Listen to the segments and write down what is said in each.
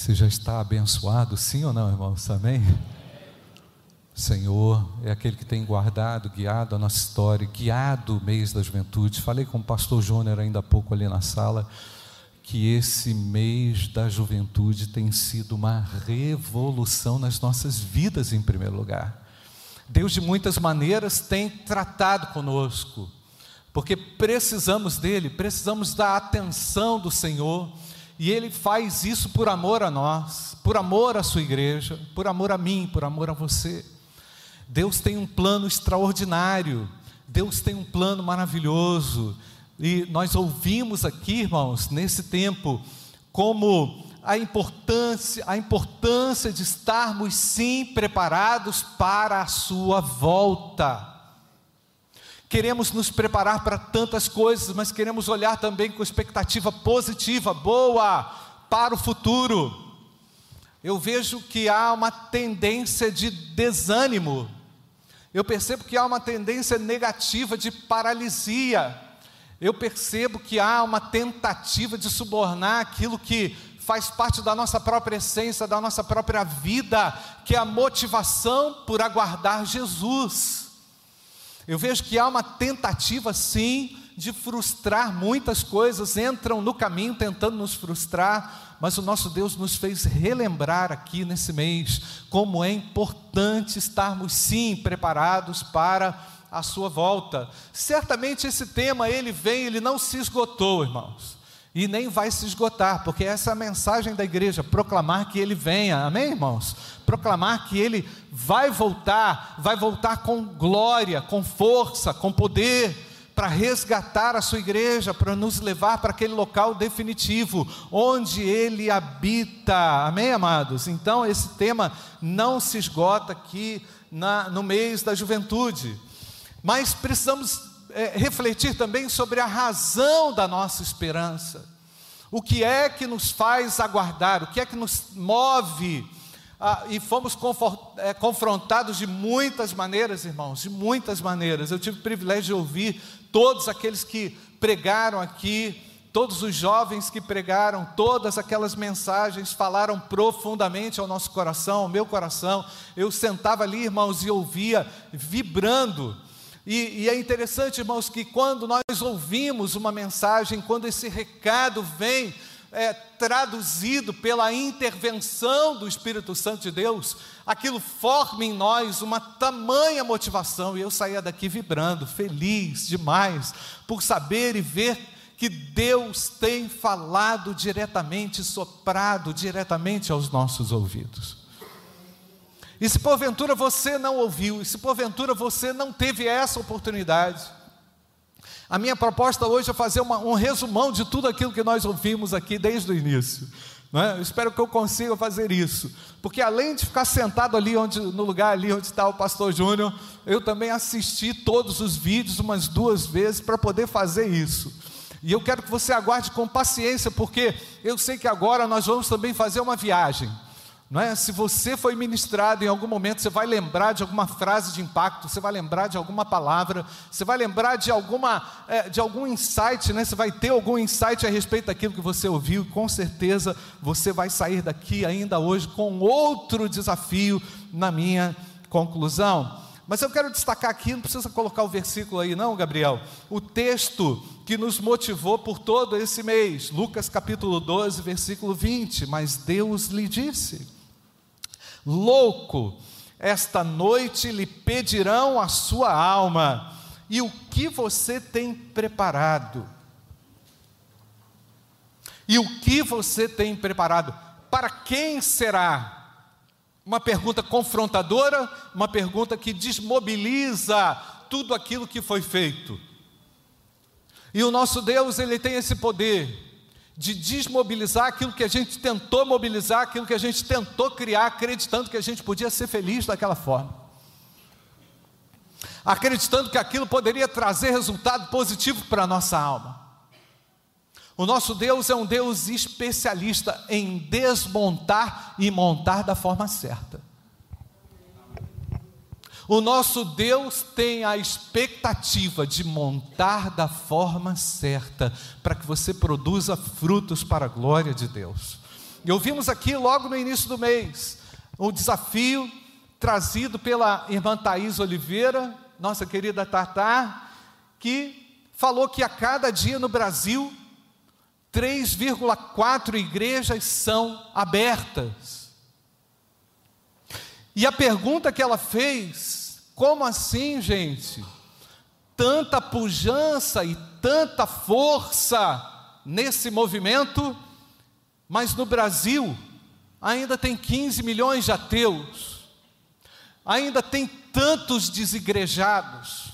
Você já está abençoado, sim ou não, irmãos? Amém? Senhor é aquele que tem guardado, guiado a nossa história, guiado o mês da juventude. Falei com o pastor Júnior ainda há pouco ali na sala que esse mês da juventude tem sido uma revolução nas nossas vidas, em primeiro lugar. Deus, de muitas maneiras, tem tratado conosco, porque precisamos dEle, precisamos da atenção do Senhor, e Ele faz isso por amor a nós, por amor à Sua igreja, por amor a mim, por amor a você. Deus tem um plano extraordinário, Deus tem um plano maravilhoso, e nós ouvimos aqui, irmãos, nesse tempo, como a importância, a importância de estarmos sim preparados para a sua volta. Queremos nos preparar para tantas coisas, mas queremos olhar também com expectativa positiva, boa, para o futuro. Eu vejo que há uma tendência de desânimo, eu percebo que há uma tendência negativa de paralisia eu percebo que há uma tentativa de subornar aquilo que faz parte da nossa própria essência, da nossa própria vida, que é a motivação por aguardar Jesus. Eu vejo que há uma tentativa, sim, de frustrar muitas coisas, entram no caminho tentando nos frustrar, mas o nosso Deus nos fez relembrar aqui nesse mês como é importante estarmos, sim, preparados para a sua volta. Certamente esse tema ele vem, ele não se esgotou, irmãos. E nem vai se esgotar, porque essa é a mensagem da igreja, proclamar que ele venha. Amém, irmãos? Proclamar que ele vai voltar, vai voltar com glória, com força, com poder para resgatar a sua igreja, para nos levar para aquele local definitivo, onde ele habita. Amém, amados? Então, esse tema não se esgota aqui na, no mês da juventude. Mas precisamos é, refletir também sobre a razão da nossa esperança. O que é que nos faz aguardar? O que é que nos move? Ah, e fomos é, confrontados de muitas maneiras, irmãos, de muitas maneiras. Eu tive o privilégio de ouvir todos aqueles que pregaram aqui, todos os jovens que pregaram, todas aquelas mensagens falaram profundamente ao nosso coração, ao meu coração. Eu sentava ali, irmãos, e ouvia vibrando e, e, é interessante, irmãos, que quando nós ouvimos uma mensagem, quando esse recado vem é, traduzido pela intervenção do Espírito Santo de Deus, aquilo forma em nós uma tamanha motivação, e eu saía daqui vibrando, feliz demais, por saber e ver que Deus tem falado diretamente, soprado diretamente aos nossos ouvidos. E se porventura você não ouviu, e se porventura você não teve essa oportunidade, a minha proposta hoje é fazer uma, um resumão de tudo aquilo que nós ouvimos aqui desde o início. É? Eu espero que eu consiga fazer isso, porque além de ficar sentado ali onde, no lugar ali onde está o pastor Júnior, eu também assisti todos os vídeos umas duas vezes para poder fazer isso. E eu quero que você aguarde com paciência, porque eu sei que agora nós vamos também fazer uma viagem. Não é? Se você foi ministrado em algum momento, você vai lembrar de alguma frase de impacto, você vai lembrar de alguma palavra, você vai lembrar de, alguma, é, de algum insight, né? você vai ter algum insight a respeito daquilo que você ouviu, e com certeza você vai sair daqui ainda hoje com outro desafio na minha conclusão. Mas eu quero destacar aqui, não precisa colocar o versículo aí, não, Gabriel. O texto que nos motivou por todo esse mês, Lucas capítulo 12, versículo 20. Mas Deus lhe disse Louco, esta noite lhe pedirão a sua alma, e o que você tem preparado? E o que você tem preparado? Para quem será? Uma pergunta confrontadora, uma pergunta que desmobiliza tudo aquilo que foi feito. E o nosso Deus, ele tem esse poder de desmobilizar aquilo que a gente tentou mobilizar, aquilo que a gente tentou criar, acreditando que a gente podia ser feliz daquela forma. Acreditando que aquilo poderia trazer resultado positivo para a nossa alma. O nosso Deus é um Deus especialista em desmontar e montar da forma certa. O nosso Deus tem a expectativa de montar da forma certa, para que você produza frutos para a glória de Deus. E ouvimos aqui logo no início do mês o desafio trazido pela irmã Thais Oliveira, nossa querida Tatá, que falou que a cada dia no Brasil 3,4 igrejas são abertas. E a pergunta que ela fez, como assim, gente? Tanta pujança e tanta força nesse movimento, mas no Brasil ainda tem 15 milhões de ateus, ainda tem tantos desigrejados,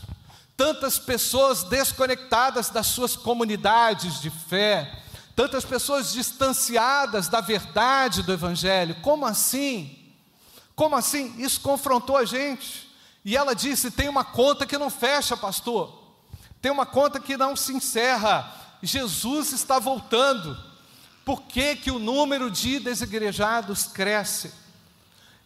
tantas pessoas desconectadas das suas comunidades de fé, tantas pessoas distanciadas da verdade do Evangelho. Como assim? Como assim? Isso confrontou a gente. E ela disse: tem uma conta que não fecha, pastor. Tem uma conta que não se encerra. Jesus está voltando. Por que, que o número de desigrejados cresce?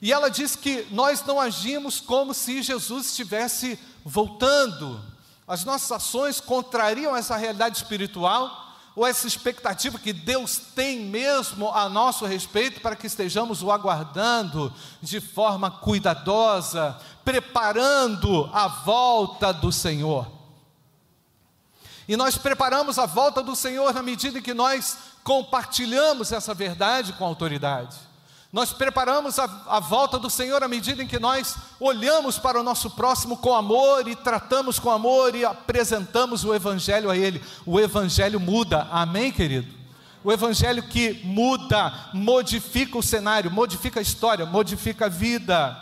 E ela diz que nós não agimos como se Jesus estivesse voltando. As nossas ações contrariam essa realidade espiritual ou essa expectativa que Deus tem mesmo a nosso respeito para que estejamos o aguardando de forma cuidadosa, preparando a volta do Senhor. E nós preparamos a volta do Senhor na medida em que nós compartilhamos essa verdade com a autoridade. Nós preparamos a, a, volta do Senhor à medida em que nós olhamos para o nosso próximo com amor e tratamos com amor e apresentamos o Evangelho a Ele. O Evangelho muda, amém, querido? O Evangelho que muda, modifica o cenário, modifica a história, modifica a vida.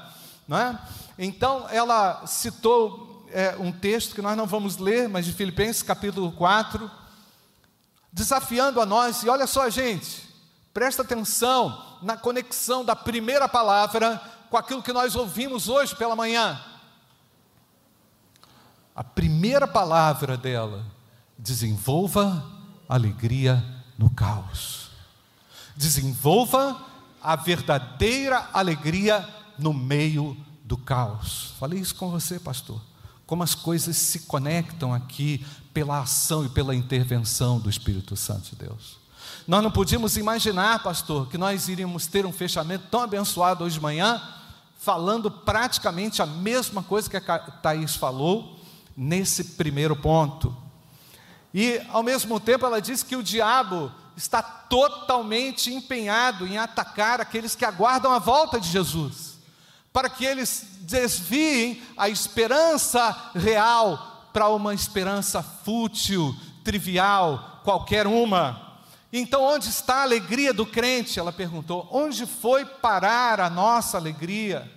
Não é? Então, ela citou é, um texto que nós não vamos ler, mas de Filipenses capítulo 4 desafiando a nós, e olha só, gente, presta atenção na conexão da primeira palavra com aquilo que nós ouvimos hoje pela manhã. A primeira palavra dela, desenvolva alegria no caos. Desenvolva a verdadeira alegria no meio do caos. Falei isso com você, pastor. Como as coisas se conectam aqui pela ação e pela intervenção do Espírito Santo de Deus. Nós não podíamos imaginar, pastor, que nós iríamos ter um fechamento tão abençoado hoje de manhã, falando praticamente a mesma coisa que a Thaís falou nesse primeiro ponto. E, ao mesmo tempo, ela diz que o diabo está totalmente empenhado em atacar aqueles que aguardam a volta de Jesus, para que eles desviem a esperança real para uma esperança fútil, trivial, qualquer uma. Então, onde está a alegria do crente? Ela perguntou. Onde foi parar a nossa alegria?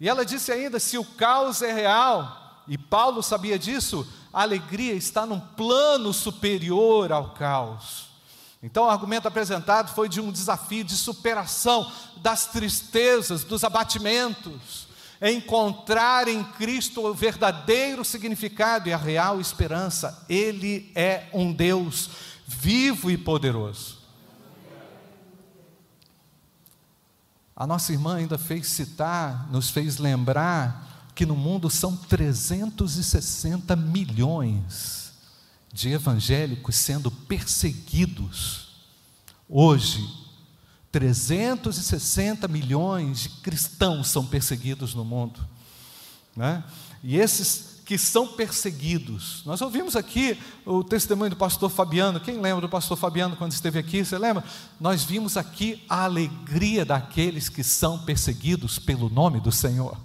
E ela disse ainda: se o caos é real, e Paulo sabia disso, a alegria está num plano superior ao caos. Então, o argumento apresentado foi de um desafio de superação das tristezas, dos abatimentos, encontrar em Cristo o verdadeiro significado e a real esperança. Ele é um Deus vivo e poderoso. A nossa irmã ainda fez citar, nos fez lembrar que no mundo são 360 milhões de evangélicos sendo perseguidos hoje 360 milhões de cristãos são perseguidos no mundo. Né? E esses que são perseguidos, nós ouvimos aqui o testemunho do pastor Fabiano. Quem lembra do pastor Fabiano quando esteve aqui? Você lembra? Nós vimos aqui a alegria daqueles que são perseguidos pelo nome do Senhor.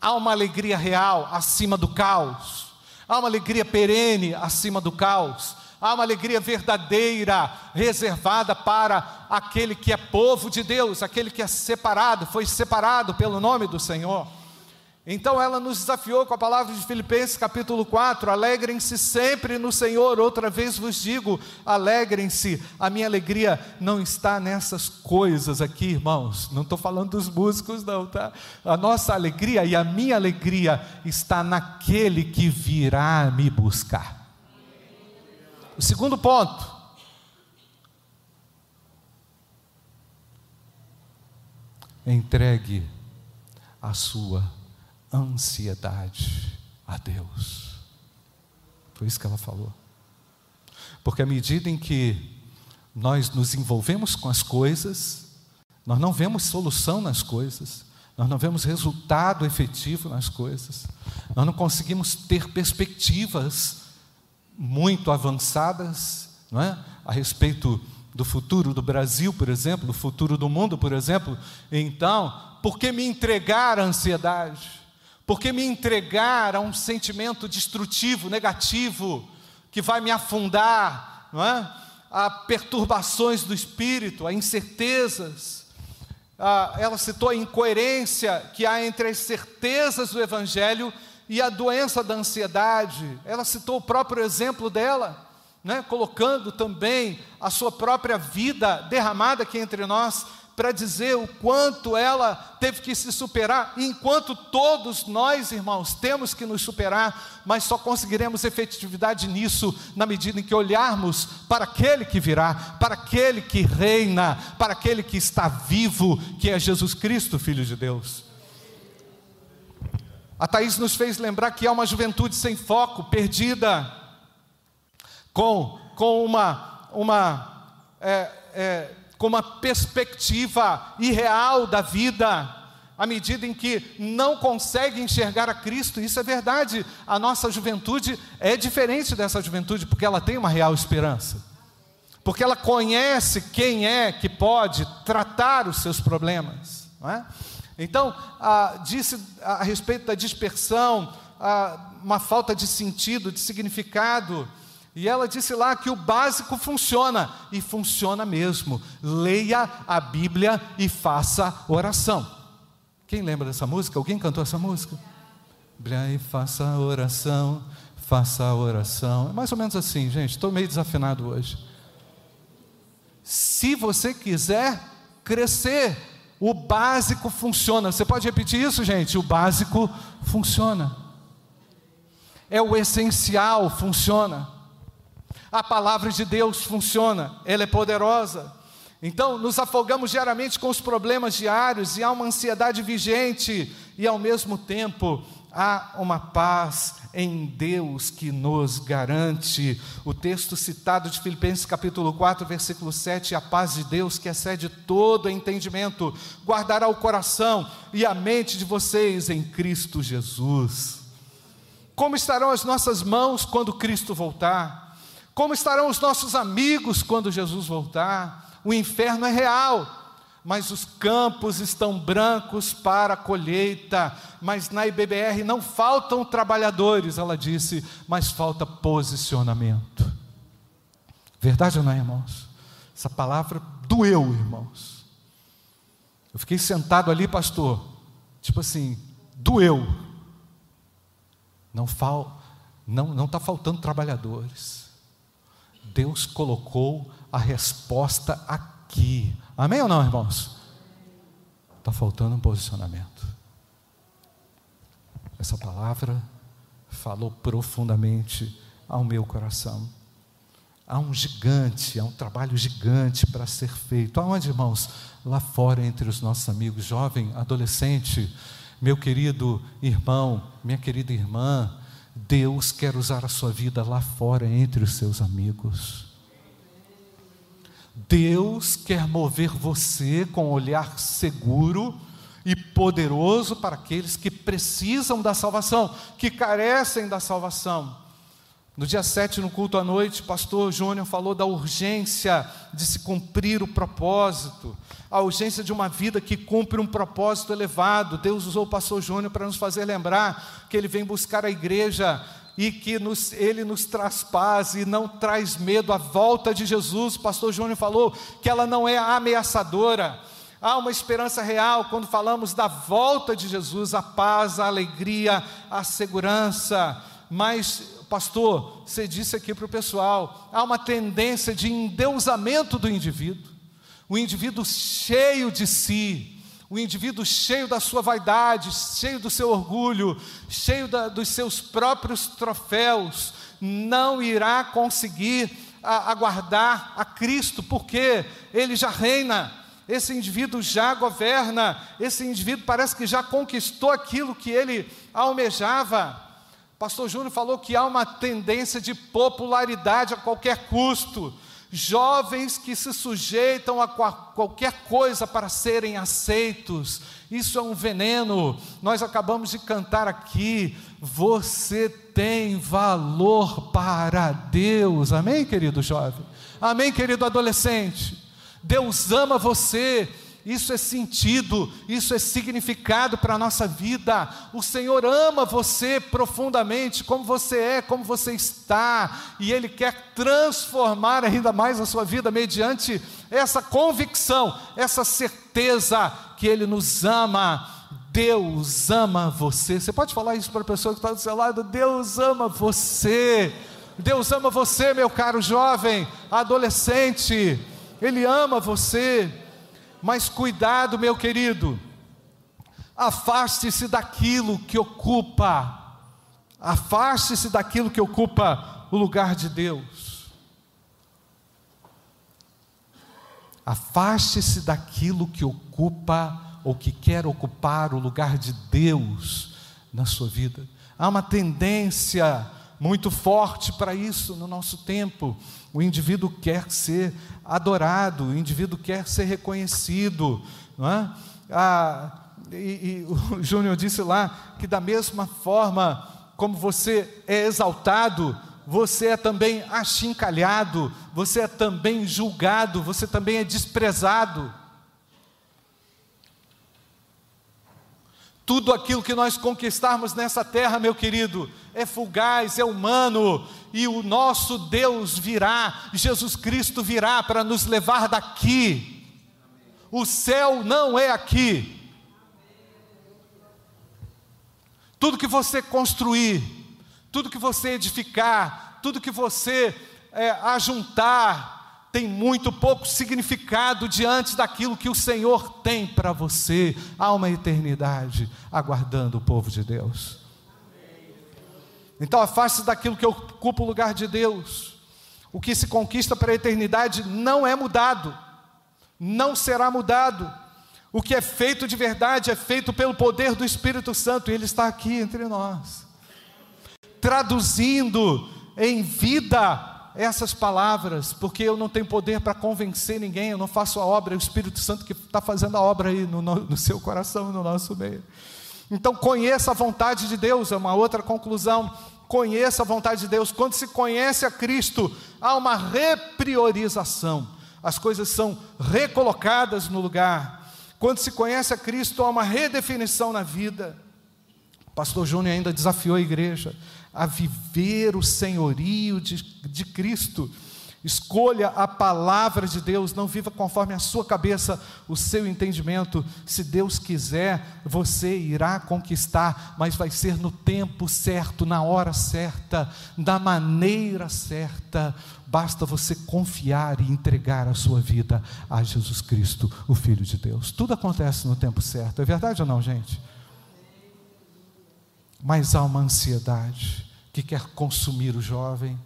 Há uma alegria real acima do caos, há uma alegria perene acima do caos há uma alegria verdadeira, reservada para aquele que é povo de Deus, aquele que é separado, foi separado pelo nome do Senhor. Então ela nos desafiou com a palavra de Filipenses capítulo 4: alegrem-se sempre no Senhor, outra vez vos digo, alegrem-se. A minha alegria não está nessas coisas aqui, irmãos, não estou falando dos músicos, não, tá? A nossa alegria e a minha alegria está naquele que virá me buscar. O segundo ponto. Entregue a sua ansiedade a Deus. Foi isso que ela falou. Porque à medida em que nós nos envolvemos com as coisas, nós não vemos solução nas coisas, nós não vemos resultado efetivo nas coisas, nós não conseguimos ter perspectivas muito avançadas não é? a respeito do futuro do Brasil, por exemplo, do futuro do mundo, por exemplo. Então, por que me entregar à ansiedade? Por que me entregar a um sentimento destrutivo, negativo, que vai me afundar, não é? a perturbações do espírito, a incertezas. Ela citou a incoerência que há entre as certezas do Evangelho e a doença da ansiedade. Ela citou o próprio exemplo dela, né, colocando também a sua própria vida derramada aqui entre nós para dizer o quanto ela teve que se superar, enquanto todos nós, irmãos, temos que nos superar, mas só conseguiremos efetividade nisso na medida em que olharmos para aquele que virá, para aquele que reina, para aquele que está vivo, que é Jesus Cristo, Filho de Deus. A Thaís nos fez lembrar que há uma juventude sem foco, perdida, com, com uma, uma é, é, com uma perspectiva irreal da vida, à medida em que não consegue enxergar a Cristo, isso é verdade. A nossa juventude é diferente dessa juventude, porque ela tem uma real esperança, porque ela conhece quem é que pode tratar os seus problemas. É? Então, ah, disse a respeito da dispersão, ah, uma falta de sentido, de significado. E ela disse lá que o básico funciona, e funciona mesmo. Leia a Bíblia e faça oração. Quem lembra dessa música? Alguém cantou essa música? Bíblia e faça oração, faça oração. É mais ou menos assim, gente. Estou meio desafinado hoje. Se você quiser crescer, o básico funciona. Você pode repetir isso, gente? O básico funciona. É o essencial, funciona. A palavra de Deus funciona, ela é poderosa. Então, nos afogamos diariamente com os problemas diários e há uma ansiedade vigente, e ao mesmo tempo há uma paz em Deus que nos garante. O texto citado de Filipenses capítulo 4, versículo 7, a paz de Deus que excede todo entendimento, guardará o coração e a mente de vocês em Cristo Jesus. Como estarão as nossas mãos quando Cristo voltar? Como estarão os nossos amigos quando Jesus voltar? O inferno é real, mas os campos estão brancos para a colheita. Mas na IBBR não faltam trabalhadores, ela disse, mas falta posicionamento. Verdade ou não, irmãos? Essa palavra doeu, irmãos. Eu fiquei sentado ali, pastor, tipo assim, doeu. Não fal, não não está faltando trabalhadores. Deus colocou a resposta aqui. Amém ou não, irmãos? Está faltando um posicionamento. Essa palavra falou profundamente ao meu coração. Há um gigante, há um trabalho gigante para ser feito. Aonde, irmãos? Lá fora, entre os nossos amigos, jovem, adolescente, meu querido irmão, minha querida irmã, Deus quer usar a sua vida lá fora entre os seus amigos. Deus quer mover você com um olhar seguro e poderoso para aqueles que precisam da salvação, que carecem da salvação. No dia 7, no culto à noite, pastor Júnior falou da urgência de se cumprir o propósito, a urgência de uma vida que cumpre um propósito elevado. Deus usou o pastor Júnior para nos fazer lembrar que ele vem buscar a igreja e que nos, ele nos traz paz e não traz medo. A volta de Jesus, o pastor Júnior falou que ela não é ameaçadora. Há uma esperança real quando falamos da volta de Jesus, a paz, a alegria, a segurança. Mas pastor, você disse aqui para o pessoal, há uma tendência de endeusamento do indivíduo, o indivíduo cheio de si, o indivíduo cheio da sua vaidade, cheio do seu orgulho, cheio da, dos seus próprios troféus, não irá conseguir a, aguardar a Cristo, porque ele já reina, esse indivíduo já governa, esse indivíduo parece que já conquistou aquilo que ele almejava. Pastor Júnior falou que há uma tendência de popularidade a qualquer custo. jovens que se sujeitam a qualquer coisa para serem aceitos. Isso é um veneno. Nós acabamos de cantar aqui. Você tem valor para Deus. Amém, querido jovem? Amém, querido adolescente? Deus ama você isso é sentido, isso é significado para a nossa vida. O Senhor ama você profundamente, como você é, como você está, e Ele quer transformar ainda mais a sua vida mediante essa convicção, essa certeza que Ele nos ama. Deus ama você. Você pode falar isso para a pessoa que está do seu lado? Deus ama você. Deus ama você, meu caro jovem, adolescente. Ele ama você. Mas cuidado, meu querido, afaste-se daquilo que ocupa, afaste-se daquilo que ocupa o lugar de Deus. Afaste-se daquilo que ocupa ou que quer ocupar o lugar de Deus na sua vida. Há uma tendência muito forte para isso no nosso tempo. O indivíduo quer ser adorado, o indivíduo quer ser reconhecido. Não é? Ah, e, e o Júnior disse lá que, da mesma forma como você é exaltado, você é também achincalhado, você é também julgado, você também é desprezado. Tudo aquilo que nós conquistarmos nessa terra, meu querido, é fugaz, é humano, e o nosso Deus virá, Jesus Cristo virá para nos levar daqui. O céu não é aqui. Tudo que você construir, tudo que você edificar, tudo que você é, ajuntar, tem muito pouco significado diante daquilo que o Senhor tem para você. Há uma eternidade aguardando o povo de Deus. Então afaste-se daquilo que ocupa o lugar de Deus. O que se conquista para a eternidade não é mudado, não será mudado. O que é feito de verdade é feito pelo poder do Espírito Santo, e Ele está aqui entre nós, traduzindo em vida essas palavras, porque eu não tenho poder para convencer ninguém, eu não faço a obra, é o Espírito Santo que está fazendo a obra aí no, no seu coração, no nosso meio. Então, conheça a vontade de Deus, é uma outra conclusão. Conheça a vontade de Deus. Quando se conhece a Cristo, há uma repriorização, as coisas são recolocadas no lugar. Quando se conhece a Cristo, há uma redefinição na vida. O pastor Júnior ainda desafiou a igreja a viver o senhorio de, de Cristo. Escolha a palavra de Deus, não viva conforme a sua cabeça, o seu entendimento. Se Deus quiser, você irá conquistar, mas vai ser no tempo certo, na hora certa, da maneira certa. Basta você confiar e entregar a sua vida a Jesus Cristo, o Filho de Deus. Tudo acontece no tempo certo, é verdade ou não, gente? Mas há uma ansiedade que quer consumir o jovem,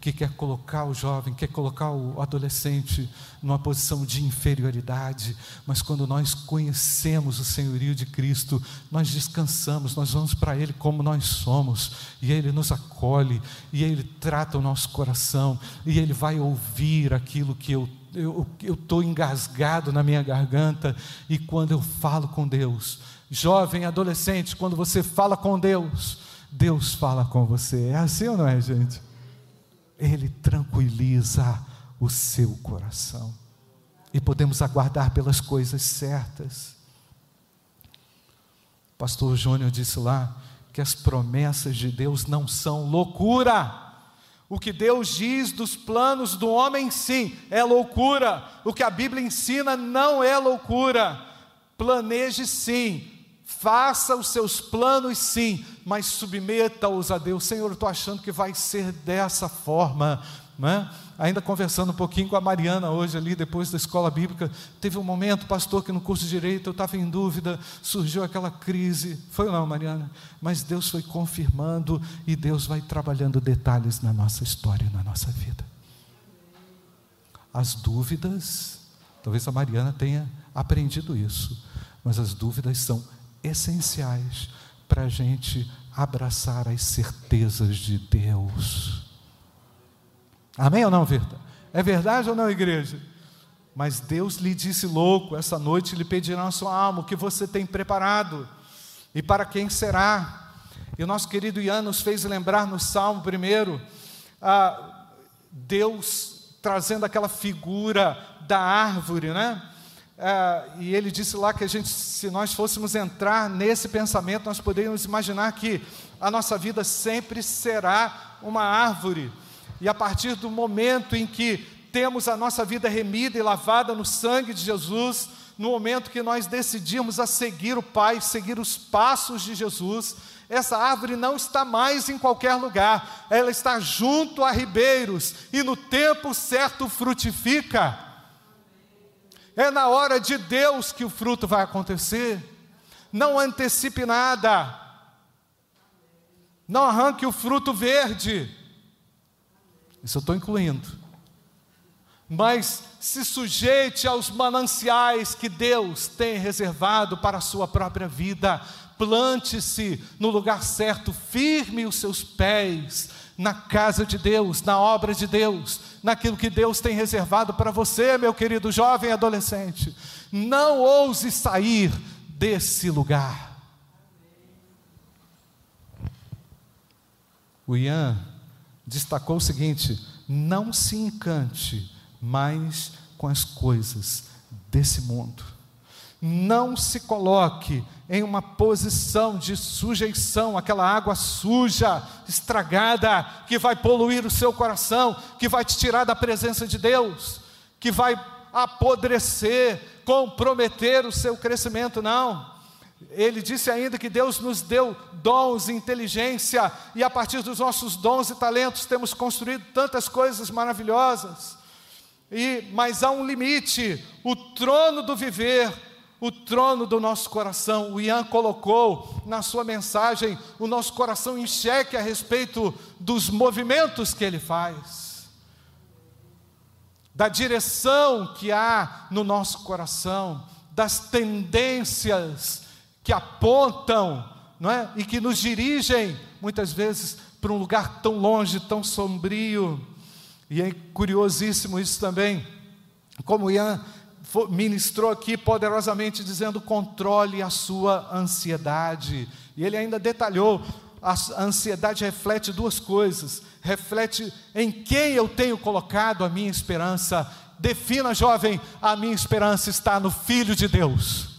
que quer colocar o jovem, quer colocar o adolescente numa posição de inferioridade, mas quando nós conhecemos o senhorio de Cristo, nós descansamos, nós vamos para Ele como nós somos, e Ele nos acolhe, e Ele trata o nosso coração, e Ele vai ouvir aquilo que eu eu estou engasgado na minha garganta, e quando eu falo com Deus, jovem, adolescente, quando você fala com Deus, Deus fala com você. É assim ou não é, gente? Ele tranquiliza o seu coração. E podemos aguardar pelas coisas certas. O pastor Júnior disse lá que as promessas de Deus não são loucura. O que Deus diz dos planos do homem, sim, é loucura. O que a Bíblia ensina não é loucura. Planeje sim, Faça os seus planos sim, mas submeta-os a Deus. Senhor, eu estou achando que vai ser dessa forma. Né? Ainda conversando um pouquinho com a Mariana hoje ali, depois da escola bíblica, teve um momento, pastor, que no curso de direito eu estava em dúvida, surgiu aquela crise. Foi ou não, Mariana? Mas Deus foi confirmando e Deus vai trabalhando detalhes na nossa história, na nossa vida. As dúvidas, talvez a Mariana tenha aprendido isso, mas as dúvidas são essenciais para a gente abraçar as certezas de Deus. Amém ou não, Virta? É verdade ou não, igreja? Mas Deus lhe disse, louco, essa noite lhe pedirá a sua alma, o que você tem preparado e para quem será. E o nosso querido Ian nos fez lembrar no Salmo primeiro, ah, Deus trazendo aquela figura da árvore, né? Ah, e ele disse lá que a gente, se nós fôssemos entrar nesse pensamento, nós poderíamos imaginar que a nossa vida sempre será uma árvore. E a partir do momento em que temos a nossa vida remida e lavada no sangue de Jesus, no momento que nós decidimos a seguir o Pai, seguir os passos de Jesus, essa árvore não está mais em qualquer lugar, ela está junto a ribeiros e no tempo certo frutifica. É na hora de Deus que o fruto vai acontecer. Não antecipe nada. Não arranque o fruto verde. Isso eu estou incluindo mas se sujeite aos mananciais que Deus tem reservado para a sua própria vida. Plante-se no lugar certo, firme os seus pés na casa de Deus, na obra de Deus, naquilo que Deus tem reservado para você, meu querido jovem adolescente. Não ouse sair desse lugar. O Ian destacou o seguinte: não se encante mais com as coisas desse mundo. Não se coloque em uma posição de sujeição, aquela água suja, estragada, que vai poluir o seu coração, que vai te tirar da presença de Deus, que vai apodrecer, comprometer o seu crescimento, não. Ele disse ainda que Deus nos deu dons inteligência, e a partir dos nossos dons e talentos temos construído tantas coisas maravilhosas. E, mas há um limite, o trono do viver, o trono do nosso coração. O Ian colocou na sua mensagem o nosso coração em xeque a respeito dos movimentos que ele faz, da direção que há no nosso coração, das tendências que apontam, não é? E que nos dirigem muitas vezes para um lugar tão longe, tão sombrio. E é curiosíssimo isso também, como Ian ministrou aqui poderosamente, dizendo: controle a sua ansiedade. E ele ainda detalhou: a ansiedade reflete duas coisas. Reflete em quem eu tenho colocado a minha esperança. Defina, jovem, a minha esperança está no Filho de Deus.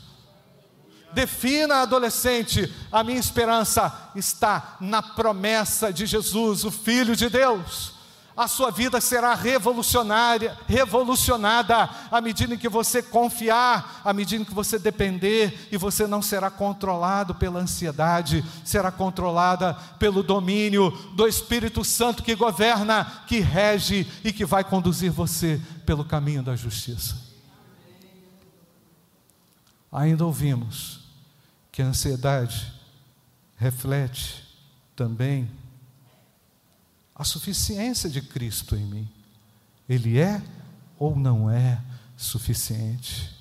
Defina, adolescente, a minha esperança está na promessa de Jesus, o Filho de Deus a sua vida será revolucionária, revolucionada à medida em que você confiar, à medida em que você depender, e você não será controlado pela ansiedade, será controlada pelo domínio do Espírito Santo que governa, que rege e que vai conduzir você pelo caminho da justiça. Ainda ouvimos que a ansiedade reflete também a suficiência de Cristo em mim. Ele é ou não é suficiente?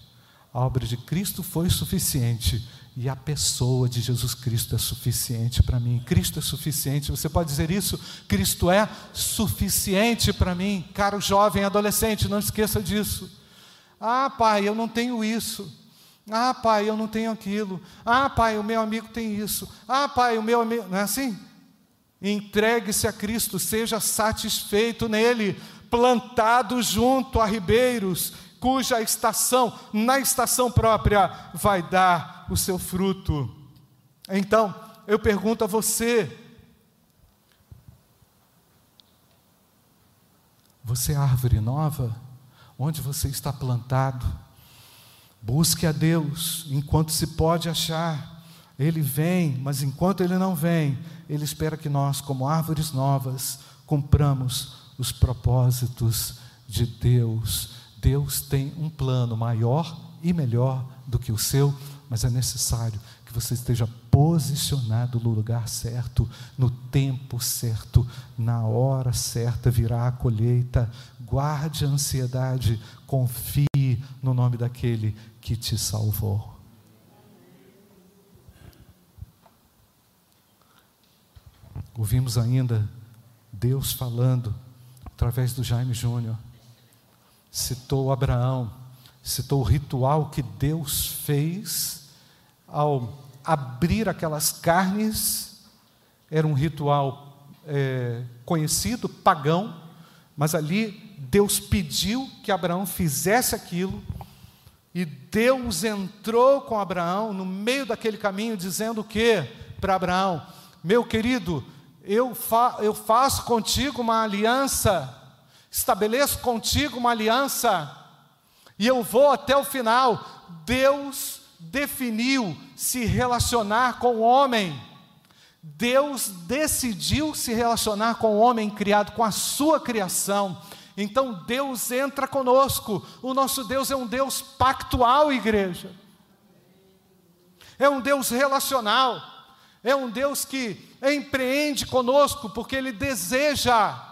A obra de Cristo foi suficiente e a pessoa de Jesus Cristo é suficiente para mim. Cristo é suficiente. Você pode dizer isso? Cristo é suficiente para mim. Caro jovem, adolescente, não esqueça disso. Ah, pai, eu não tenho isso. Ah, pai, eu não tenho aquilo. Ah, pai, o meu amigo tem isso. Ah, pai, o meu amigo. Não é assim? Entregue-se a Cristo, seja satisfeito nele, plantado junto a ribeiros, cuja estação, na estação própria, vai dar o seu fruto. Então, eu pergunto a você: você é árvore nova? Onde você está plantado? Busque a Deus enquanto se pode achar. Ele vem, mas enquanto ele não vem, ele espera que nós, como árvores novas, cumpramos os propósitos de Deus. Deus tem um plano maior e melhor do que o seu, mas é necessário que você esteja posicionado no lugar certo, no tempo certo, na hora certa virá a colheita. Guarde a ansiedade, confie no nome daquele que te salvou. Ouvimos ainda Deus falando através do Jaime Júnior citou Abraão, citou o ritual que Deus fez ao abrir aquelas carnes. Era um ritual é, conhecido, pagão, mas ali Deus pediu que Abraão fizesse aquilo, e Deus entrou com Abraão no meio daquele caminho, dizendo o que para Abraão? Meu querido, eu, fa eu faço contigo uma aliança, estabeleço contigo uma aliança, e eu vou até o final. Deus definiu se relacionar com o homem. Deus decidiu se relacionar com o homem criado, com a sua criação. Então Deus entra conosco. O nosso Deus é um Deus pactual, igreja. É um Deus relacional. É um Deus que empreende conosco, porque Ele deseja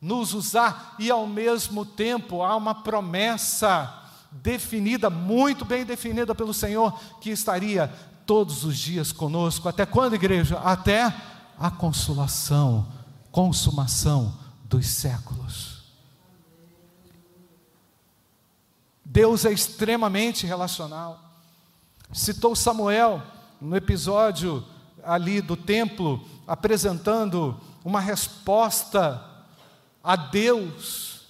nos usar e ao mesmo tempo há uma promessa definida, muito bem definida pelo Senhor, que estaria todos os dias conosco. Até quando, igreja? Até a consolação, consumação dos séculos. Deus é extremamente relacional. Citou Samuel no episódio ali do templo, apresentando uma resposta a Deus.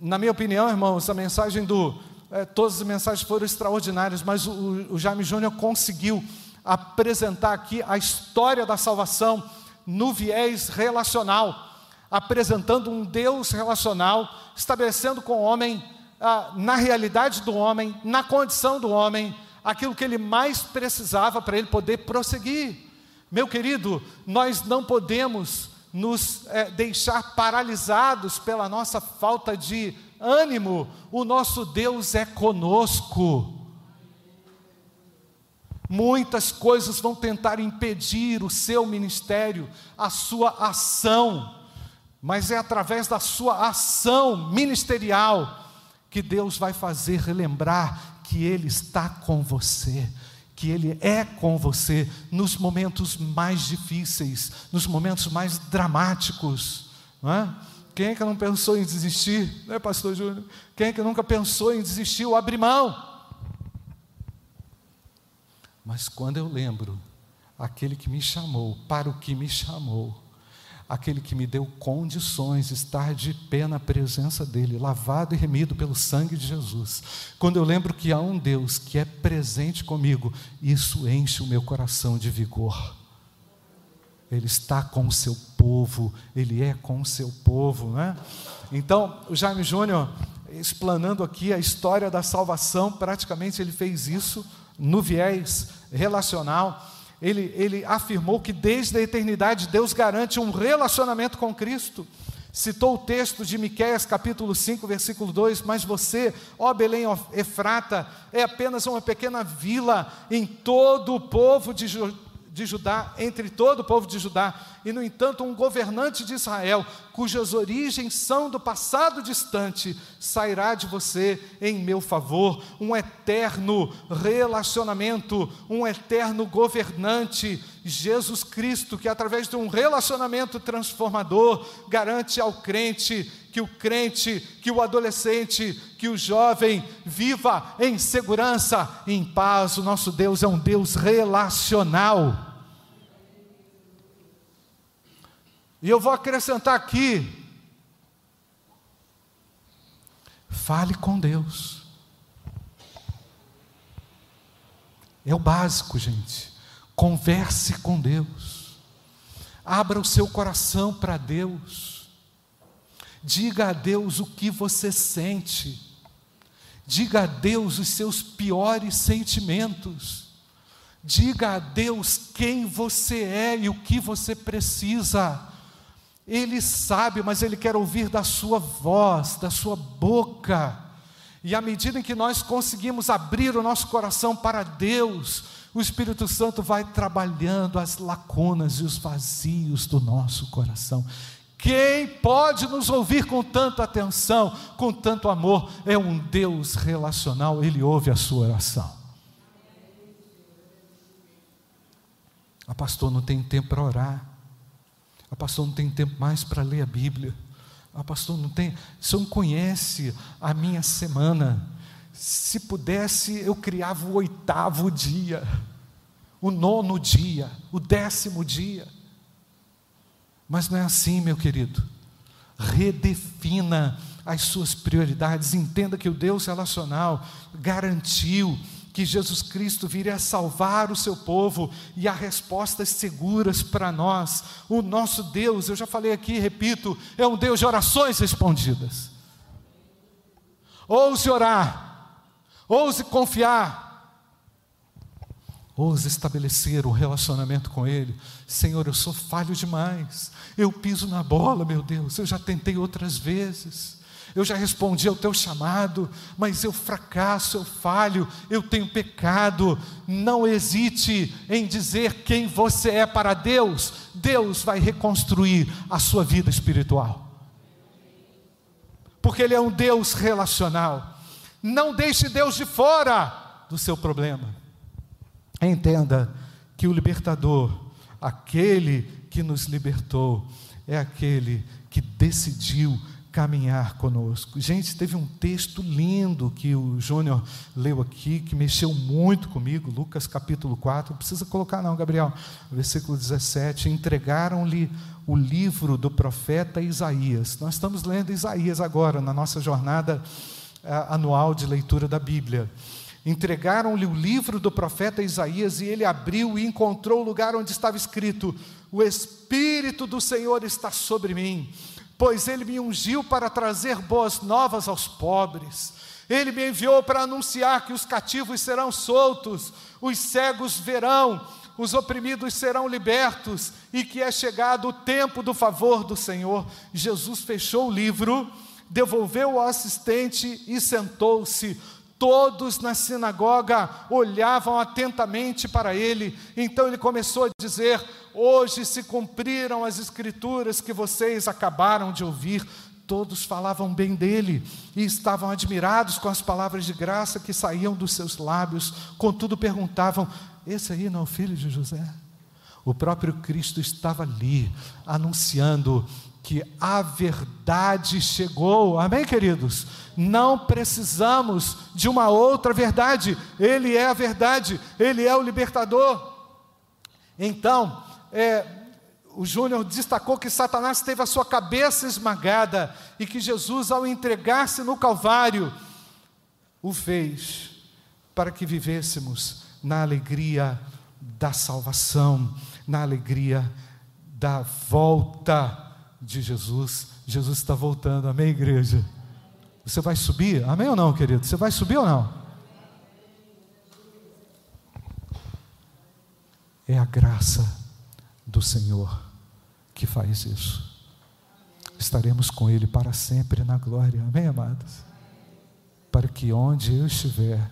Na minha opinião, irmãos, a mensagem do é, todas as mensagens foram extraordinárias, mas o, o Jaime Júnior conseguiu apresentar aqui a história da salvação no viés relacional, apresentando um Deus relacional, estabelecendo com o homem, ah, na realidade do homem, na condição do homem, aquilo que ele mais precisava para ele poder prosseguir. Meu querido, nós não podemos nos é, deixar paralisados pela nossa falta de ânimo, o nosso Deus é conosco. Muitas coisas vão tentar impedir o seu ministério, a sua ação, mas é através da sua ação ministerial que Deus vai fazer relembrar que Ele está com você, que Ele é com você nos momentos mais difíceis, nos momentos mais dramáticos. Não é? Quem é que não pensou em desistir? Né, Pastor Júnior? Quem é que nunca pensou em desistir ou abrir mão? Mas quando eu lembro aquele que me chamou, para o que me chamou, aquele que me deu condições de estar de pé na presença dEle, lavado e remido pelo sangue de Jesus. Quando eu lembro que há um Deus que é presente comigo, isso enche o meu coração de vigor. Ele está com o seu povo, ele é com o seu povo, né? Então, o Jaime Júnior, explanando aqui a história da salvação, praticamente ele fez isso no viés relacional ele, ele afirmou que desde a eternidade Deus garante um relacionamento com Cristo. Citou o texto de Miqueias capítulo 5, versículo 2, mas você, ó Belém Efrata, é apenas uma pequena vila em todo o povo de, de Judá, entre todo o povo de Judá, e no entanto, um governante de Israel, cujas origens são do passado distante, sairá de você em meu favor, um eterno relacionamento, um eterno governante, Jesus Cristo, que através de um relacionamento transformador, garante ao crente que o crente, que o adolescente, que o jovem viva em segurança, em paz. O nosso Deus é um Deus relacional. E eu vou acrescentar aqui: fale com Deus. É o básico, gente. Converse com Deus. Abra o seu coração para Deus. Diga a Deus o que você sente. Diga a Deus os seus piores sentimentos. Diga a Deus quem você é e o que você precisa. Ele sabe, mas Ele quer ouvir da sua voz, da sua boca. E à medida em que nós conseguimos abrir o nosso coração para Deus, o Espírito Santo vai trabalhando as lacunas e os vazios do nosso coração. Quem pode nos ouvir com tanta atenção, com tanto amor, é um Deus relacional, Ele ouve a sua oração. A ah, pastor não tem tempo para orar. Ah, pastor não tem tempo mais para ler a Bíblia. Ah, pastor, não tem. O senhor não conhece a minha semana. Se pudesse, eu criava o oitavo dia, o nono dia, o décimo dia. Mas não é assim, meu querido. Redefina as suas prioridades. Entenda que o Deus relacional garantiu que Jesus Cristo viria a salvar o seu povo e há respostas seguras para nós. O nosso Deus, eu já falei aqui, repito, é um Deus de orações respondidas. Ouse orar, ouse confiar, ouse estabelecer um relacionamento com Ele. Senhor, eu sou falho demais, eu piso na bola, meu Deus, eu já tentei outras vezes eu já respondi ao teu chamado, mas eu fracasso, eu falho, eu tenho pecado. Não hesite em dizer quem você é para Deus, Deus vai reconstruir a sua vida espiritual, porque Ele é um Deus relacional. Não deixe Deus de fora do seu problema. Entenda que o libertador, aquele que nos libertou, é aquele que decidiu caminhar conosco. Gente, teve um texto lindo que o Júnior leu aqui, que mexeu muito comigo, Lucas capítulo 4, não precisa colocar não, Gabriel, versículo 17, entregaram-lhe o livro do profeta Isaías. Nós estamos lendo Isaías agora, na nossa jornada uh, anual de leitura da Bíblia. Entregaram-lhe o livro do profeta Isaías e ele abriu e encontrou o lugar onde estava escrito: O Espírito do Senhor está sobre mim pois ele me ungiu para trazer boas novas aos pobres. Ele me enviou para anunciar que os cativos serão soltos, os cegos verão, os oprimidos serão libertos e que é chegado o tempo do favor do Senhor. Jesus fechou o livro, devolveu o assistente e sentou-se. Todos na sinagoga olhavam atentamente para ele. Então ele começou a dizer: Hoje se cumpriram as escrituras que vocês acabaram de ouvir. Todos falavam bem dele e estavam admirados com as palavras de graça que saíam dos seus lábios. Contudo, perguntavam: Esse aí não é o filho de José? O próprio Cristo estava ali, anunciando que a verdade chegou. Amém, queridos? Não precisamos de uma outra verdade. Ele é a verdade, ele é o libertador. Então, é, o Júnior destacou que Satanás teve a sua cabeça esmagada e que Jesus, ao entregar-se no Calvário, o fez para que vivêssemos na alegria da salvação, na alegria da volta de Jesus. Jesus está voltando, amém, igreja? Você vai subir? Amém ou não, querido? Você vai subir ou não? É a graça do Senhor que faz isso. Estaremos com Ele para sempre na glória, amém, amados? Para que onde eu estiver,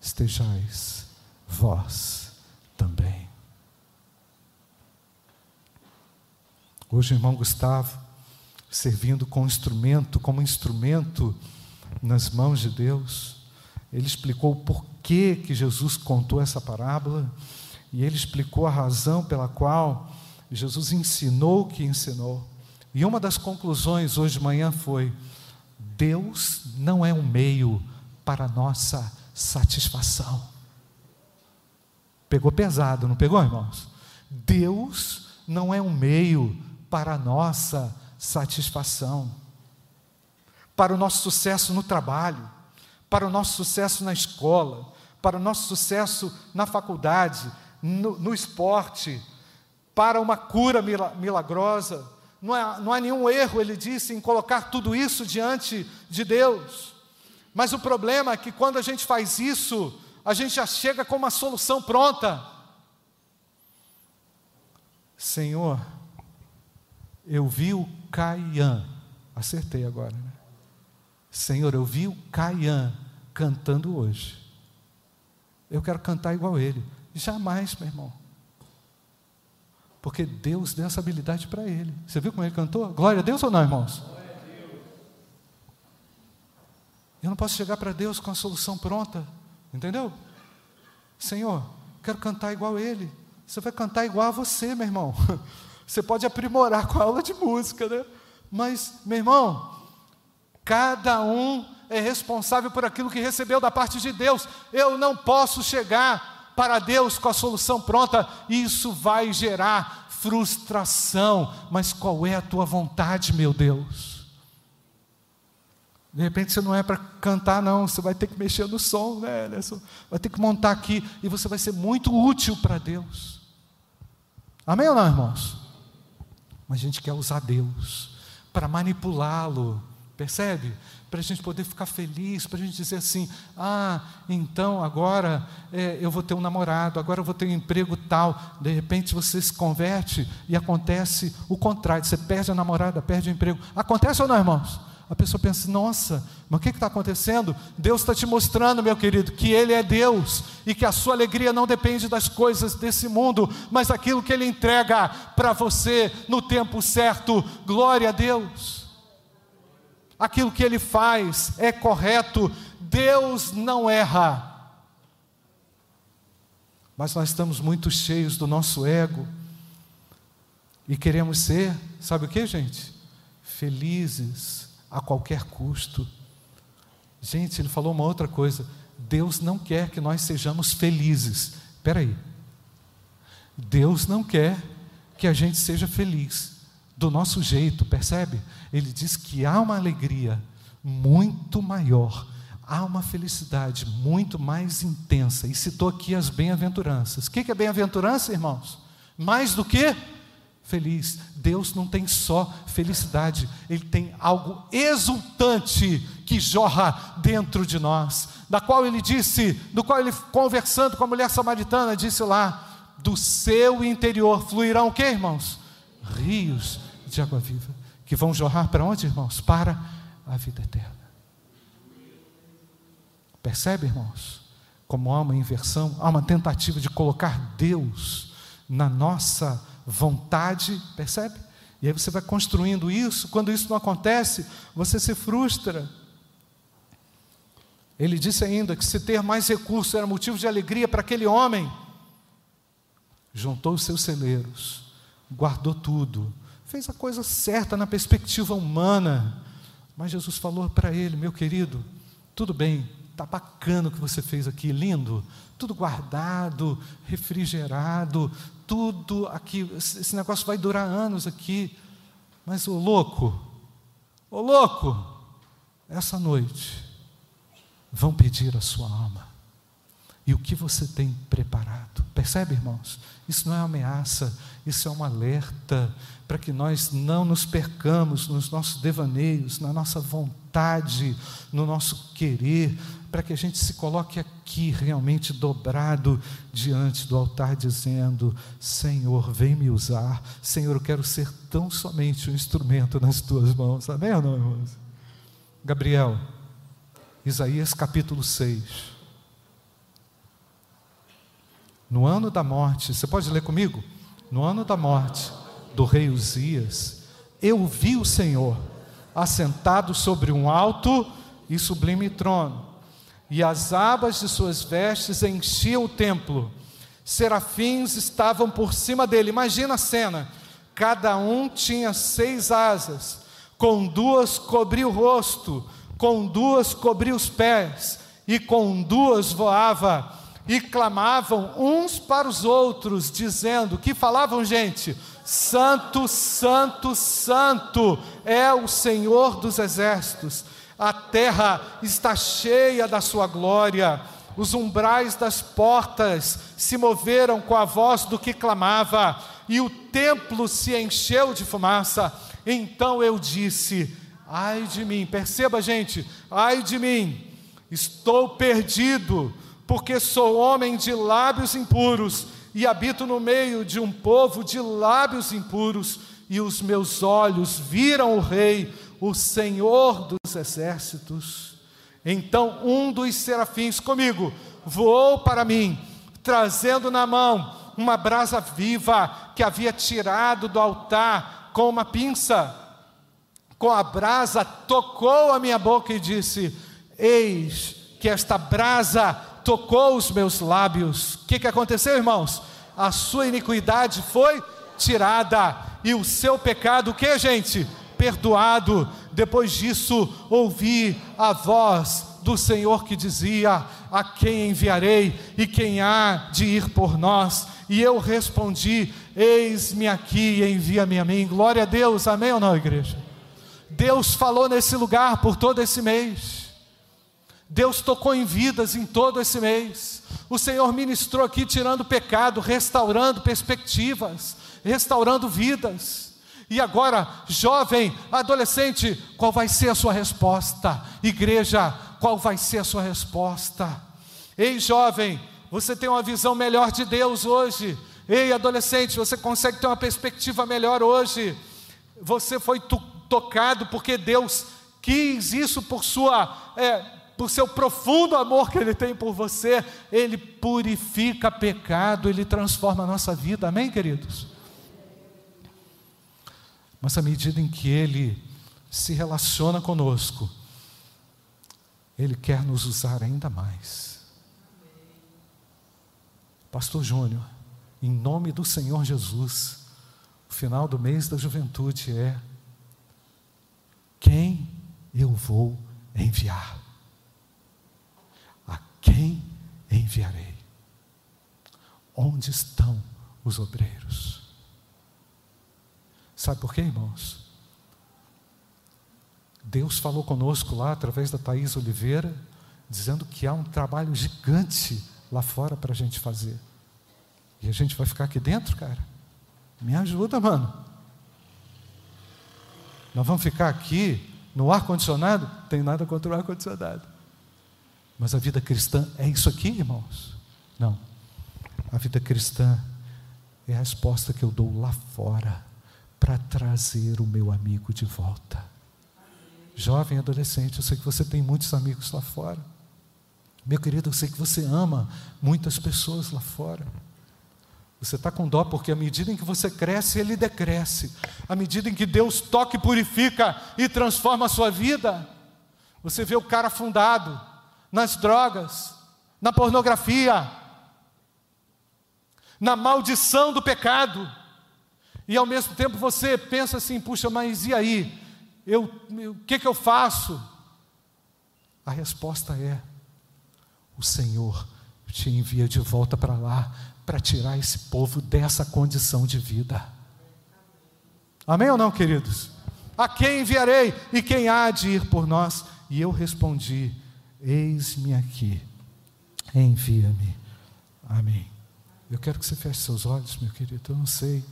estejais vós também. Hoje, o irmão Gustavo, servindo com instrumento, como instrumento nas mãos de Deus, ele explicou o porquê que Jesus contou essa parábola e ele explicou a razão pela qual Jesus ensinou o que ensinou. E uma das conclusões hoje de manhã foi: Deus não é um meio para nossa satisfação. Pegou pesado, não pegou, irmãos? Deus não é um meio para a nossa satisfação, para o nosso sucesso no trabalho, para o nosso sucesso na escola, para o nosso sucesso na faculdade, no, no esporte, para uma cura milagrosa. Não há, não há nenhum erro, ele disse, em colocar tudo isso diante de Deus. Mas o problema é que quando a gente faz isso, a gente já chega com uma solução pronta. Senhor, eu vi o Caian, acertei agora, né? Senhor, eu vi o Caian cantando hoje. Eu quero cantar igual ele. Jamais, meu irmão. Porque Deus deu essa habilidade para ele. Você viu como ele cantou? Glória a Deus ou não, irmãos? Eu não posso chegar para Deus com a solução pronta, entendeu? Senhor, quero cantar igual ele. Você vai cantar igual a você, meu irmão. Você pode aprimorar com a aula de música, né? Mas, meu irmão, cada um é responsável por aquilo que recebeu da parte de Deus. Eu não posso chegar para Deus com a solução pronta, isso vai gerar frustração. Mas qual é a tua vontade, meu Deus? De repente você não é para cantar, não, você vai ter que mexer no som, né, Vai ter que montar aqui e você vai ser muito útil para Deus. Amém ou não, irmãos? Mas a gente quer usar Deus para manipulá-lo, percebe? Para a gente poder ficar feliz, para a gente dizer assim: ah, então agora é, eu vou ter um namorado, agora eu vou ter um emprego tal. De repente você se converte e acontece o contrário: você perde a namorada, perde o emprego. Acontece ou não, irmãos? A pessoa pensa: nossa, mas o que está acontecendo? Deus está te mostrando, meu querido, que Ele é Deus e que a sua alegria não depende das coisas desse mundo, mas daquilo que Ele entrega para você no tempo certo. Glória a Deus. Aquilo que Ele faz é correto, Deus não erra. Mas nós estamos muito cheios do nosso ego e queremos ser, sabe o que, gente? Felizes a qualquer custo. Gente, ele falou uma outra coisa. Deus não quer que nós sejamos felizes. Espera aí. Deus não quer que a gente seja feliz do nosso jeito, percebe? Ele diz que há uma alegria muito maior, há uma felicidade muito mais intensa. E citou aqui as bem-aventuranças. O que é bem-aventurança, irmãos? Mais do que feliz. Deus não tem só felicidade, Ele tem algo exultante que jorra dentro de nós, da qual Ele disse, do qual Ele conversando com a mulher samaritana, disse lá, do seu interior fluirão o que, irmãos? Rios de água viva, que vão jorrar para onde, irmãos? Para a vida eterna. Percebe, irmãos? Como há uma inversão, há uma tentativa de colocar Deus na nossa vontade, percebe? E aí você vai construindo isso, quando isso não acontece, você se frustra. Ele disse ainda que se ter mais recursos era motivo de alegria para aquele homem. Juntou os seus celeiros, guardou tudo, fez a coisa certa na perspectiva humana. Mas Jesus falou para ele: meu querido, tudo bem, está bacana o que você fez aqui, lindo, tudo guardado, refrigerado, tudo aqui, esse negócio vai durar anos aqui. Mas o louco, o louco, essa noite vão pedir a sua alma. E o que você tem preparado? Percebe, irmãos? Isso não é ameaça, isso é um alerta para que nós não nos percamos nos nossos devaneios, na nossa vontade, no nosso querer, para que a gente se coloque aqui realmente dobrado diante do altar, dizendo: Senhor, vem me usar. Senhor, eu quero ser tão somente um instrumento nas tuas mãos. Amém ou não, irmãos? Gabriel, Isaías capítulo 6. No ano da morte, você pode ler comigo? No ano da morte do rei Uzias, eu vi o Senhor assentado sobre um alto e sublime trono e as abas de suas vestes enchiam o templo. Serafins estavam por cima dele. Imagina a cena: cada um tinha seis asas, com duas cobria o rosto, com duas cobria os pés, e com duas voava. E clamavam uns para os outros, dizendo: Que falavam, gente? Santo, Santo, Santo é o Senhor dos exércitos a terra está cheia da sua glória, os umbrais das portas se moveram com a voz do que clamava, e o templo se encheu de fumaça. Então eu disse: Ai de mim, perceba, gente, ai de mim, estou perdido, porque sou homem de lábios impuros e habito no meio de um povo de lábios impuros, e os meus olhos viram o Rei, o Senhor dos exércitos. Então um dos serafins comigo voou para mim, trazendo na mão uma brasa viva que havia tirado do altar com uma pinça. Com a brasa tocou a minha boca e disse: Eis que esta brasa tocou os meus lábios. O que, que aconteceu, irmãos? A sua iniquidade foi tirada e o seu pecado, o que, gente? Perdoado. Depois disso, ouvi a voz do Senhor que dizia: A quem enviarei e quem há de ir por nós? E eu respondi: Eis-me aqui, envia-me a mim. Glória a Deus, amém ou não, igreja? Deus falou nesse lugar por todo esse mês. Deus tocou em vidas em todo esse mês. O Senhor ministrou aqui, tirando pecado, restaurando perspectivas, restaurando vidas. E agora, jovem, adolescente, qual vai ser a sua resposta? Igreja, qual vai ser a sua resposta? Ei, jovem, você tem uma visão melhor de Deus hoje. Ei, adolescente, você consegue ter uma perspectiva melhor hoje. Você foi tocado porque Deus quis isso por sua é, por seu profundo amor que Ele tem por você, Ele purifica pecado, Ele transforma a nossa vida, amém, queridos? Mas à medida em que Ele se relaciona conosco, Ele quer nos usar ainda mais. Pastor Júnior, em nome do Senhor Jesus, o final do mês da juventude é: quem eu vou enviar? Quem enviarei? Onde estão os obreiros? Sabe por quê, irmãos? Deus falou conosco lá através da Thaís Oliveira, dizendo que há um trabalho gigante lá fora para a gente fazer. E a gente vai ficar aqui dentro, cara? Me ajuda, mano. Nós vamos ficar aqui no ar-condicionado? Tem nada contra o ar-condicionado. Mas a vida cristã é isso aqui, irmãos? Não. A vida cristã é a resposta que eu dou lá fora para trazer o meu amigo de volta. Jovem adolescente, eu sei que você tem muitos amigos lá fora. Meu querido, eu sei que você ama muitas pessoas lá fora. Você está com dó porque à medida em que você cresce, ele decresce. À medida em que Deus toca e purifica e transforma a sua vida, você vê o cara afundado, nas drogas, na pornografia, na maldição do pecado. E ao mesmo tempo você pensa assim: puxa, mas e aí? Eu, o que, que eu faço? A resposta é: o Senhor te envia de volta para lá para tirar esse povo dessa condição de vida. Amém ou não, queridos? A quem enviarei e quem há de ir por nós? E eu respondi: Eis-me aqui, envia-me a mim. Eu quero que você feche seus olhos, meu querido. Eu não sei.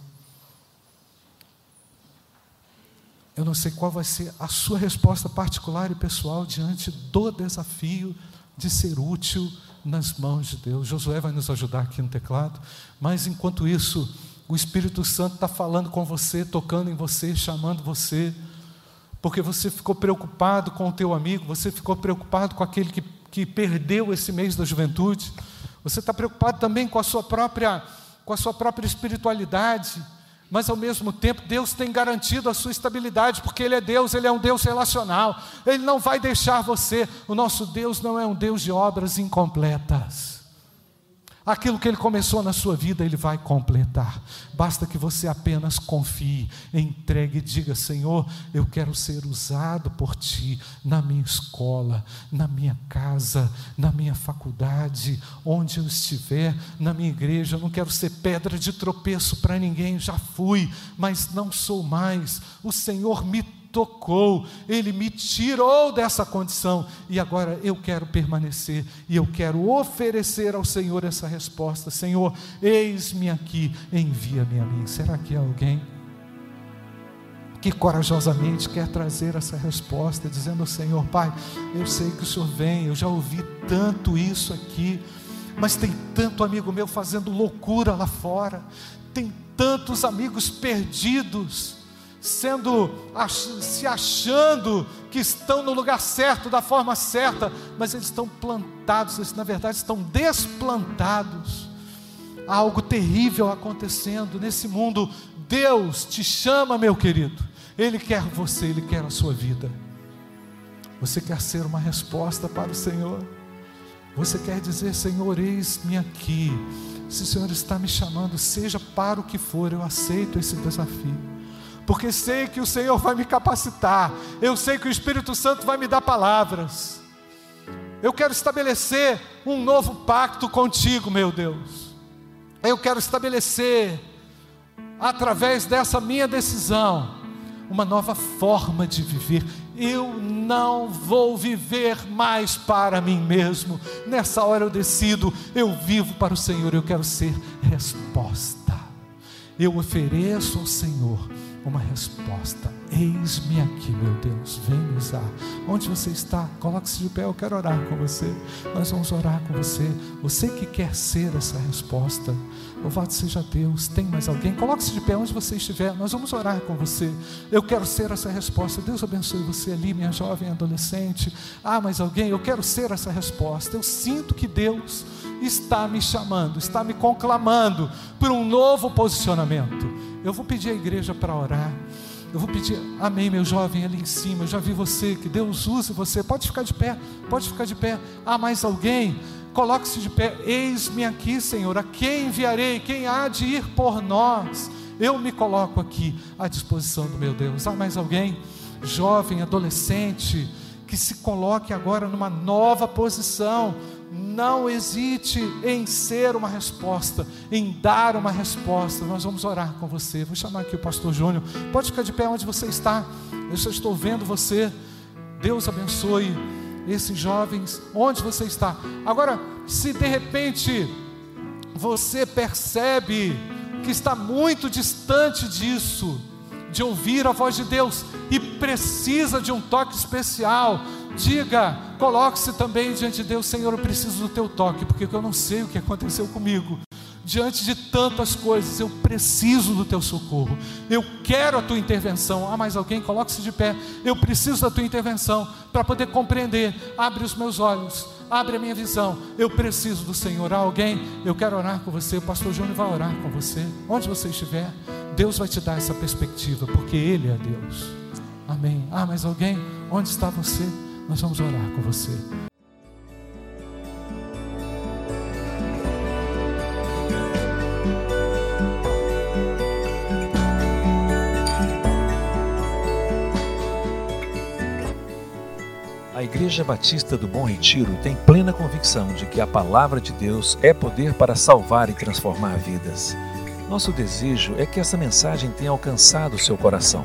Eu não sei qual vai ser a sua resposta particular e pessoal diante do desafio de ser útil nas mãos de Deus. Josué vai nos ajudar aqui no teclado, mas enquanto isso, o Espírito Santo está falando com você, tocando em você, chamando você porque você ficou preocupado com o teu amigo, você ficou preocupado com aquele que, que perdeu esse mês da juventude, você está preocupado também com a sua própria, com a sua própria espiritualidade, mas ao mesmo tempo Deus tem garantido a sua estabilidade, porque Ele é Deus, Ele é um Deus relacional, Ele não vai deixar você, o nosso Deus não é um Deus de obras incompletas. Aquilo que Ele começou na sua vida, Ele vai completar. Basta que você apenas confie, entregue e diga: Senhor, eu quero ser usado por Ti na minha escola, na minha casa, na minha faculdade, onde eu estiver, na minha igreja. Eu não quero ser pedra de tropeço para ninguém, já fui, mas não sou mais. O Senhor me tocou, Ele me tirou dessa condição e agora eu quero permanecer e eu quero oferecer ao Senhor essa resposta: Senhor, eis-me aqui, envia-me a mim. Será que é alguém que corajosamente quer trazer essa resposta, dizendo ao Senhor, Pai, eu sei que o Senhor vem, eu já ouvi tanto isso aqui, mas tem tanto amigo meu fazendo loucura lá fora, tem tantos amigos perdidos sendo se achando que estão no lugar certo, da forma certa, mas eles estão plantados, eles na verdade estão desplantados. Há algo terrível acontecendo nesse mundo. Deus te chama, meu querido. Ele quer você, ele quer a sua vida. Você quer ser uma resposta para o Senhor? Você quer dizer, Senhor, eis-me aqui. Se o Senhor está me chamando, seja para o que for, eu aceito esse desafio porque sei que o Senhor vai me capacitar, eu sei que o Espírito Santo vai me dar palavras. Eu quero estabelecer um novo pacto contigo, meu Deus. Eu quero estabelecer, através dessa minha decisão, uma nova forma de viver. Eu não vou viver mais para mim mesmo. Nessa hora eu decido, eu vivo para o Senhor, eu quero ser resposta. Eu ofereço ao Senhor uma resposta. Eis-me aqui, meu Deus, vem me usar. Onde você está? Coloque-se de pé, eu quero orar com você. Nós vamos orar com você. Você que quer ser essa resposta. Louvado seja Deus. Tem mais alguém? Coloque-se de pé onde você estiver. Nós vamos orar com você. Eu quero ser essa resposta. Deus abençoe você ali, minha jovem adolescente. Ah, mais alguém? Eu quero ser essa resposta. Eu sinto que Deus está me chamando, está me conclamando por um novo posicionamento. Eu vou pedir à igreja para orar. Eu vou pedir, amém, meu jovem ali em cima. Eu já vi você, que Deus use você. Pode ficar de pé, pode ficar de pé. Ah, mais alguém? Coloque-se de pé. Eis-me aqui, Senhor. A quem enviarei? Quem há de ir por nós? Eu me coloco aqui à disposição do meu Deus. Ah, mais alguém? Jovem, adolescente, que se coloque agora numa nova posição não hesite em ser uma resposta, em dar uma resposta. Nós vamos orar com você. Vou chamar aqui o pastor Júnior. Pode ficar de pé onde você está. Eu só estou vendo você. Deus abençoe esses jovens onde você está. Agora, se de repente você percebe que está muito distante disso, de ouvir a voz de Deus e precisa de um toque especial, diga, coloque-se também diante de Deus, Senhor, eu preciso do teu toque, porque eu não sei o que aconteceu comigo. Diante de tantas coisas, eu preciso do teu socorro. Eu quero a tua intervenção. Ah, mais alguém? Coloque-se de pé. Eu preciso da tua intervenção para poder compreender. Abre os meus olhos, abre a minha visão. Eu preciso do Senhor. Ah, alguém? Eu quero orar com você. O pastor Júnior vai orar com você. Onde você estiver, Deus vai te dar essa perspectiva, porque Ele é Deus. Amém. Ah, mais alguém? Onde está você? Nós vamos orar com você. A Igreja Batista do Bom Retiro tem plena convicção de que a palavra de Deus é poder para salvar e transformar vidas. Nosso desejo é que essa mensagem tenha alcançado seu coração.